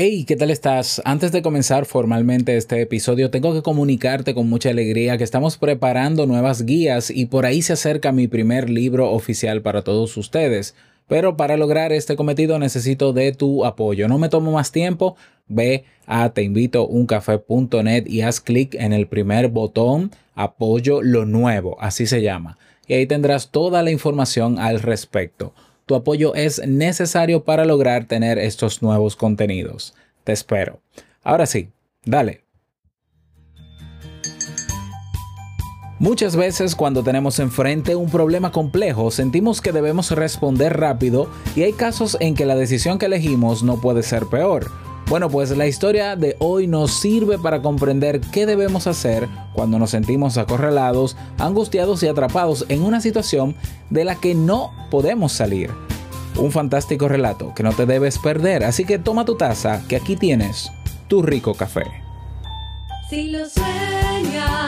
Hey, ¿qué tal estás? Antes de comenzar formalmente este episodio, tengo que comunicarte con mucha alegría que estamos preparando nuevas guías y por ahí se acerca mi primer libro oficial para todos ustedes. Pero para lograr este cometido necesito de tu apoyo. No me tomo más tiempo. Ve a teinvitouncafé.net y haz clic en el primer botón Apoyo lo nuevo, así se llama. Y ahí tendrás toda la información al respecto. Tu apoyo es necesario para lograr tener estos nuevos contenidos. Te espero. Ahora sí, dale. Muchas veces cuando tenemos enfrente un problema complejo sentimos que debemos responder rápido y hay casos en que la decisión que elegimos no puede ser peor. Bueno, pues la historia de hoy nos sirve para comprender qué debemos hacer cuando nos sentimos acorralados, angustiados y atrapados en una situación de la que no podemos salir. Un fantástico relato que no te debes perder, así que toma tu taza, que aquí tienes tu rico café. Si lo sueñas,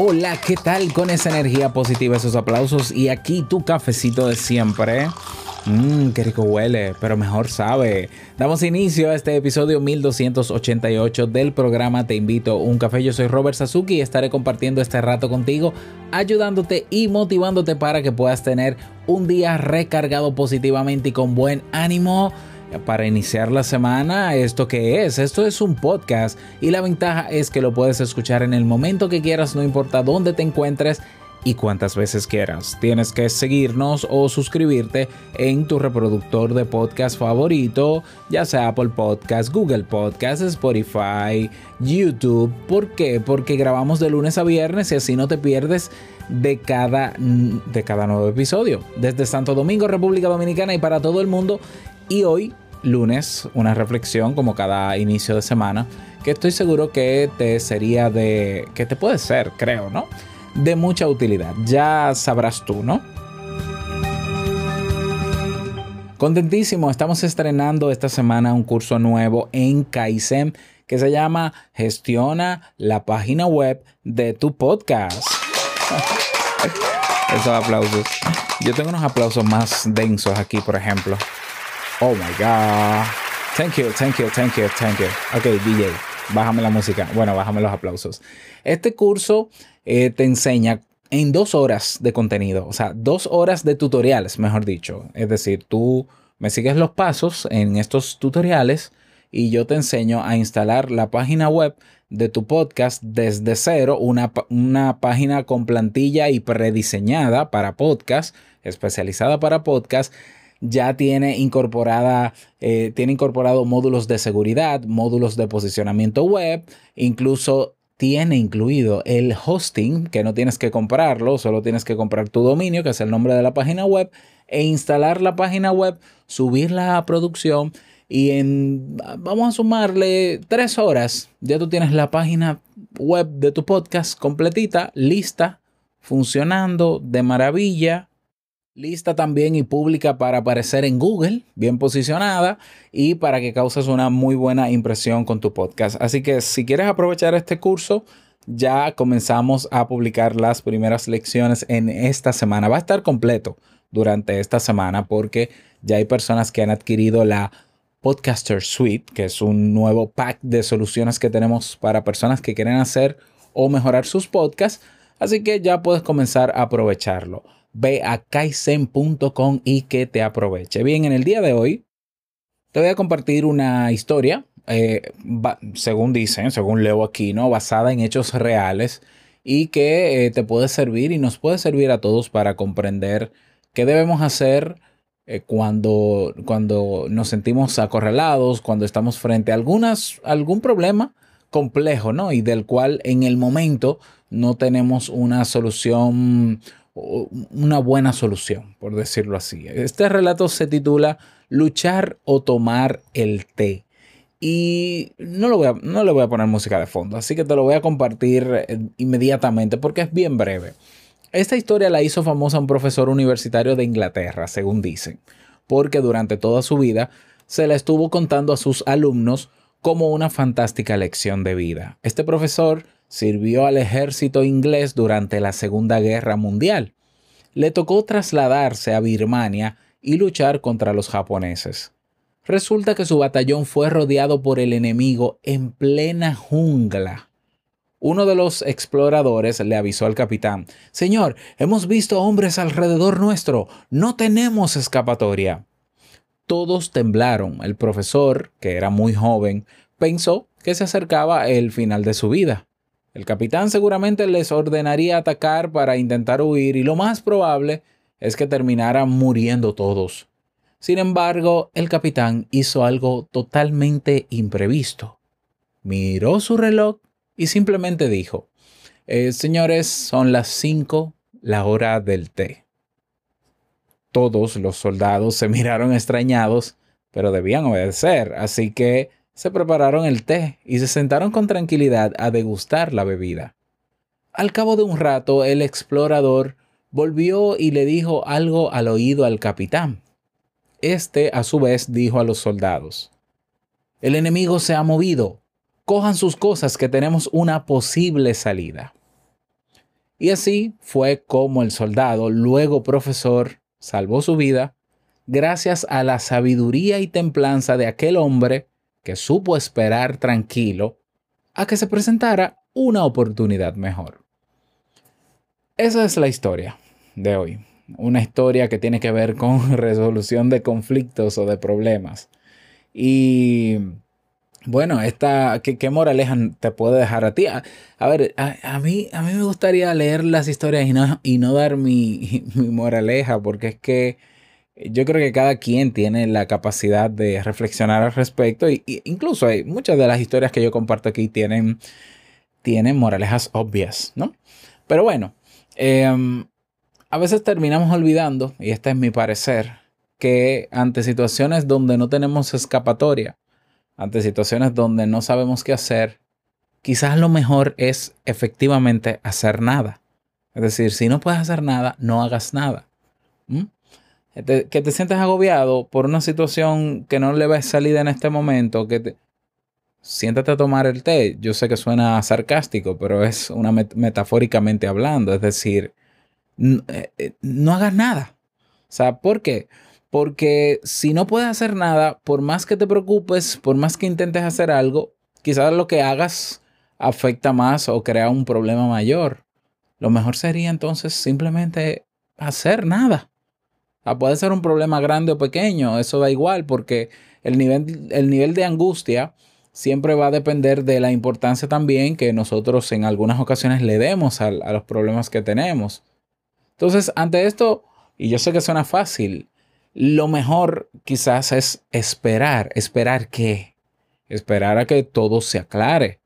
Hola, ¿qué tal con esa energía positiva, esos aplausos? Y aquí tu cafecito de siempre. Mmm, qué rico huele, pero mejor sabe. Damos inicio a este episodio 1288 del programa Te invito a un café. Yo soy Robert Sasuki y estaré compartiendo este rato contigo, ayudándote y motivándote para que puedas tener un día recargado positivamente y con buen ánimo. Para iniciar la semana, ¿esto qué es? Esto es un podcast y la ventaja es que lo puedes escuchar en el momento que quieras, no importa dónde te encuentres y cuántas veces quieras. Tienes que seguirnos o suscribirte en tu reproductor de podcast favorito, ya sea Apple Podcast, Google Podcast, Spotify, YouTube. ¿Por qué? Porque grabamos de lunes a viernes y así no te pierdes de cada, de cada nuevo episodio. Desde Santo Domingo, República Dominicana y para todo el mundo. Y hoy, lunes, una reflexión como cada inicio de semana, que estoy seguro que te sería de, que te puede ser, creo, ¿no? De mucha utilidad. Ya sabrás tú, ¿no? Contentísimo, estamos estrenando esta semana un curso nuevo en Kaizen que se llama Gestiona la página web de tu podcast. Esos aplausos. Yo tengo unos aplausos más densos aquí, por ejemplo. Oh my God. Thank you, thank you, thank you, thank you. Ok, DJ, bájame la música. Bueno, bájame los aplausos. Este curso eh, te enseña en dos horas de contenido, o sea, dos horas de tutoriales, mejor dicho. Es decir, tú me sigues los pasos en estos tutoriales y yo te enseño a instalar la página web de tu podcast desde cero, una, una página con plantilla y prediseñada para podcast, especializada para podcast ya tiene incorporada, eh, tiene incorporado módulos de seguridad, módulos de posicionamiento web, incluso tiene incluido el hosting, que no tienes que comprarlo, solo tienes que comprar tu dominio, que es el nombre de la página web, e instalar la página web, subirla a producción y en, vamos a sumarle tres horas, ya tú tienes la página web de tu podcast completita, lista, funcionando de maravilla, lista también y pública para aparecer en Google, bien posicionada y para que causes una muy buena impresión con tu podcast. Así que si quieres aprovechar este curso, ya comenzamos a publicar las primeras lecciones en esta semana. Va a estar completo durante esta semana porque ya hay personas que han adquirido la Podcaster Suite, que es un nuevo pack de soluciones que tenemos para personas que quieren hacer o mejorar sus podcasts. Así que ya puedes comenzar a aprovecharlo ve a kaizen.com y que te aproveche. Bien, en el día de hoy te voy a compartir una historia eh, según dicen, según leo aquí, ¿no? Basada en hechos reales y que eh, te puede servir y nos puede servir a todos para comprender qué debemos hacer eh, cuando, cuando nos sentimos acorralados, cuando estamos frente a algunas, algún problema complejo, ¿no? Y del cual en el momento no tenemos una solución, una buena solución, por decirlo así. Este relato se titula Luchar o tomar el té. Y no, lo voy a- no le voy a poner música de fondo, así que te lo voy a compartir eh, inmediatamente porque es bien breve. Esta historia la hizo famosa un profesor universitario de Inglaterra, según dicen, porque durante toda su vida se la estuvo contando a sus alumnos como una fantástica lección de vida. Este profesor sirvió al ejército inglés durante la Segunda Guerra Mundial. Le tocó trasladarse a Birmania y luchar contra los japoneses. Resulta que su batallón fue rodeado por el enemigo en plena jungla. Uno de los exploradores le avisó al capitán, Señor, hemos visto hombres alrededor nuestro, no tenemos escapatoria. Todos temblaron. El profesor, que era muy joven, pensó que se acercaba el final de su vida. El capitán seguramente les ordenaría atacar para intentar huir y lo más probable es que terminaran muriendo todos. Sin embargo, el capitán hizo algo totalmente imprevisto. Miró su reloj y simplemente dijo, "Eh, señores, son las 5, la hora del té. Todos los soldados se miraron extrañados, pero debían obedecer, así que se prepararon el té y se sentaron con tranquilidad a degustar la bebida. Al cabo de un rato, el explorador volvió y le dijo algo al oído al capitán. Este, a su vez, dijo a los soldados, El enemigo se ha movido. Cojan sus cosas que tenemos una posible salida. Y así fue como el soldado, luego profesor, salvó su vida gracias a la sabiduría y templanza de aquel hombre que supo esperar tranquilo a que se presentara una oportunidad mejor. Esa es la historia de hoy. Una historia que tiene que ver con resolución de conflictos o de problemas. Y bueno, esta, ¿qué, qué moraleja te puede dejar a ti? A, ver, a, a, mí, a mí me gustaría leer las historias y no, y no dar mi, mi moraleja, porque es que yo creo que cada quien tiene la capacidad de reflexionar al respecto. Y, incluso hay muchas de las historias que yo comparto aquí tienen, tienen moralejas obvias, ¿no? Pero bueno, eh, a veces terminamos olvidando, y este es mi parecer, que ante situaciones donde no tenemos escapatoria, ante situaciones donde no sabemos qué hacer, quizás lo mejor es efectivamente hacer nada. Es decir, si no puedes hacer nada, no hagas nada. Que te sientes agobiado por una situación que no le ves salida en este momento, que te... siéntate a tomar el té. Yo sé que suena sarcástico, pero es una met metafóricamente hablando. Es decir, no, eh, no hagas nada. O sea, ¿por qué? Porque si no puedes hacer nada, por más que te preocupes, por más que intentes hacer algo, quizás lo que hagas afecta más o crea un problema mayor. Lo mejor sería entonces simplemente hacer nada. Ah, puede ser un problema grande o pequeño, eso da igual, porque el nivel, el nivel de angustia siempre va a depender de la importancia también que nosotros en algunas ocasiones le demos a, a los problemas que tenemos. Entonces, ante esto, y yo sé que suena fácil, lo mejor quizás es esperar. ¿Esperar qué? Esperar a que todo se aclare.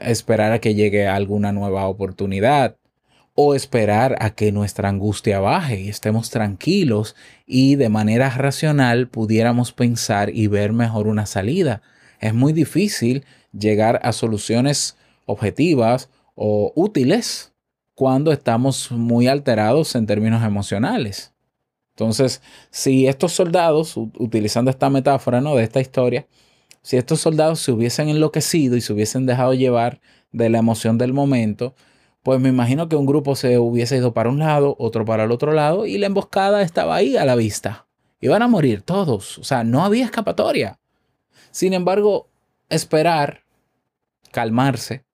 Esperar a que llegue alguna nueva oportunidad. O esperar a que nuestra angustia baje y estemos tranquilos y de manera racional pudiéramos pensar y ver mejor una salida. Es muy difícil llegar a soluciones objetivas o útiles cuando estamos muy alterados en términos emocionales. Entonces, si estos soldados, utilizando esta metáfora ¿no? de esta historia, si estos soldados se hubiesen enloquecido y se hubiesen dejado llevar de la emoción del momento, pues me imagino que un grupo se hubiese ido para un lado, otro para el otro lado, y la emboscada estaba ahí a la vista. Iban a morir todos. O sea, no había escapatoria. Sin embargo, esperar, calmarse,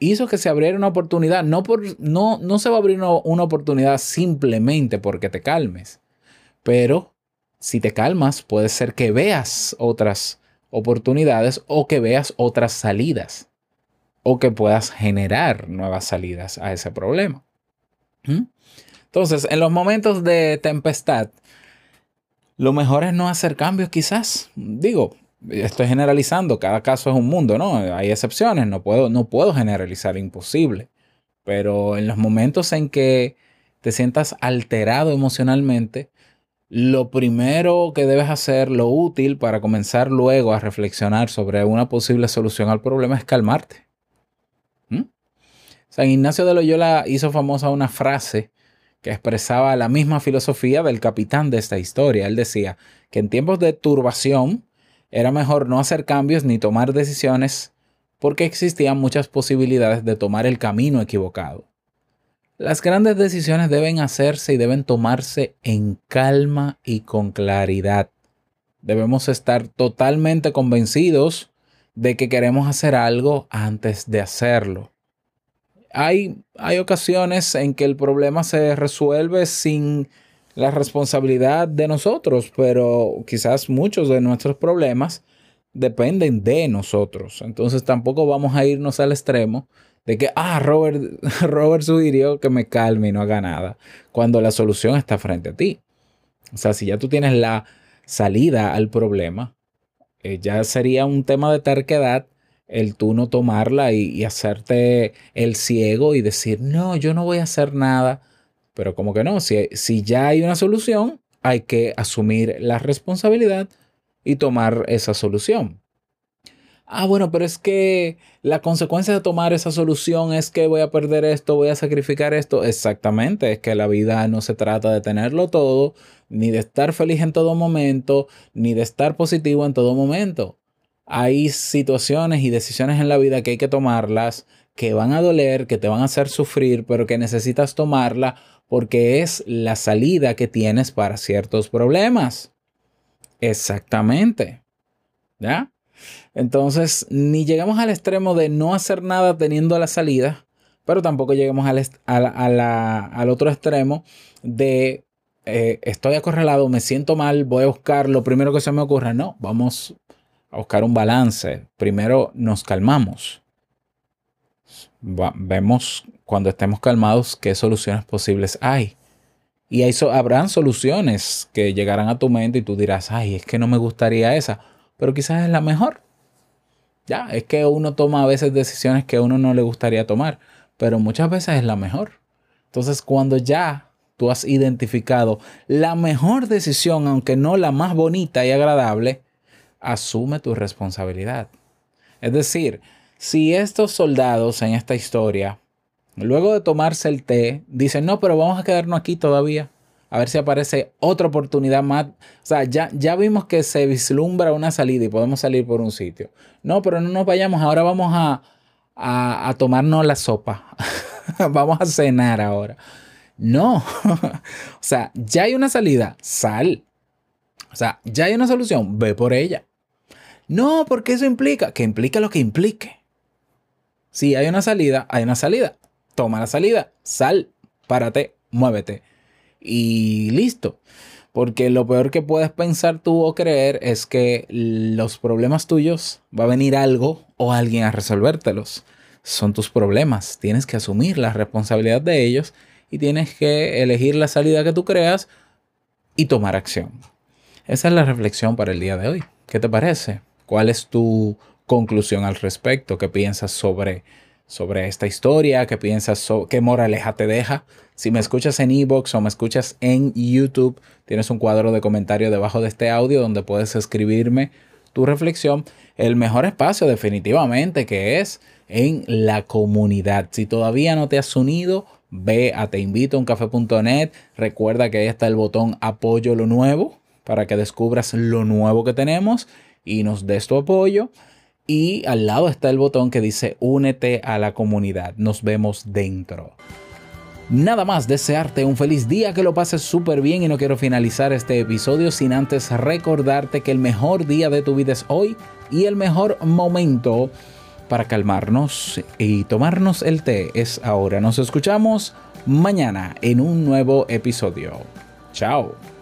hizo que se abriera una oportunidad. No, por, no, no se va a abrir una, una, oportunidad simplemente porque te calmes. Pero si te calmas, puede ser que veas otras oportunidades o que veas otras salidas o que puedas generar nuevas salidas a ese problema. ¿Mm? Entonces, en los momentos de tempestad, lo mejor es no hacer cambios quizás. Digo, estoy generalizando, cada caso es un mundo, ¿no? Hay excepciones, no puedo, no puedo generalizar, imposible. Pero en los momentos en que te sientas alterado emocionalmente, lo primero que debes hacer, lo útil para comenzar luego a reflexionar sobre una posible solución al problema es calmarte. San Ignacio de Loyola hizo famosa una frase que expresaba la misma filosofía del capitán de esta historia. Él decía que en tiempos de turbación era mejor no hacer cambios ni tomar decisiones porque existían muchas posibilidades de tomar el camino equivocado. Las grandes decisiones deben hacerse y deben tomarse en calma y con claridad. Debemos estar totalmente convencidos de que queremos hacer algo antes de hacerlo. Hay, hay ocasiones en que el problema se resuelve sin la responsabilidad de nosotros, pero quizás muchos de nuestros problemas dependen de nosotros. Entonces tampoco vamos a irnos al extremo de que, ah, Robert, Robert sugirió que me calme y no haga nada, cuando la solución está frente a ti. O sea, si ya tú tienes la salida al problema, eh, ya sería un tema de terquedad el tú no tomarla y, hacerte el ciego y decir, no, yo no voy a hacer nada. Pero como que no, si, si ya hay una solución, hay que asumir la responsabilidad y tomar esa solución. Ah, bueno, pero es que la consecuencia de tomar esa solución es que voy a perder esto, voy a sacrificar esto. Exactamente, es que la vida no se trata de tenerlo todo, ni de estar feliz en todo momento, ni de estar positivo en todo momento hay situaciones y decisiones en la vida que hay que tomarlas, que van a doler, que te van a hacer sufrir, pero que necesitas tomarla porque es la salida que tienes para ciertos problemas. Exactamente. ¿Ya? Entonces, ni llegamos al extremo de no hacer nada teniendo la salida, pero tampoco llegamos al, al, otro extremo de eh, estoy acorralado, me siento mal, voy a buscar lo primero que se me ocurra. No, vamos buscar un balance. Primero nos calmamos. vemos cuando estemos calmados qué soluciones posibles hay. Y hay habrán soluciones que llegarán a tu mente y tú dirás, ay, es que no me gustaría esa, pero quizás es la mejor. Ya, es que uno toma a veces decisiones que a uno no le gustaría tomar, pero muchas veces es la mejor. Entonces, cuando ya tú has identificado la mejor decisión, aunque no la más bonita y agradable, asume tu responsabilidad. Es decir, si estos soldados en esta historia, luego de tomarse el té, dicen, no, pero vamos a quedarnos aquí todavía, a ver si aparece otra oportunidad más. O sea, ya, ya vimos que se vislumbra una salida y podemos salir por un sitio. No, pero no nos vayamos, ahora vamos a, a, a tomarnos la sopa. vamos a cenar ahora. No, o sea, ya hay una salida, sal. O sea, ya hay una solución, ve por ella. No, porque eso implica, que implica lo que implique. Si hay una salida, hay una salida. Toma la salida, sal, párate, muévete. Y listo. Porque lo peor que puedes pensar tú o creer es que los problemas tuyos va a venir algo o alguien a resolvértelos. Son tus problemas. Tienes que asumir la responsabilidad de ellos y tienes que elegir la salida que tú creas y tomar acción. Esa es la reflexión para el día de hoy. ¿Qué te parece? ¿Cuál es tu conclusión al respecto? ¿Qué piensas sobre, sobre esta historia? ¿Qué piensas qué moraleja te deja? Si me escuchas en Evox o me escuchas en YouTube, tienes un cuadro de comentario debajo de este audio donde puedes escribirme tu reflexión. El mejor espacio definitivamente que es en la comunidad. Si todavía no te has unido, ve a teinvitouncafe.net. Recuerda que ahí está el botón apoyo lo nuevo para que descubras lo nuevo que tenemos y nos des tu apoyo. Y al lado está el botón que dice únete a la comunidad. Nos vemos dentro. Nada más desearte un feliz día, que lo pases súper bien y no quiero finalizar este episodio sin antes recordarte que el mejor día de tu vida es hoy y el mejor momento para calmarnos y tomarnos el té es ahora. Nos escuchamos mañana en un nuevo episodio. Chao.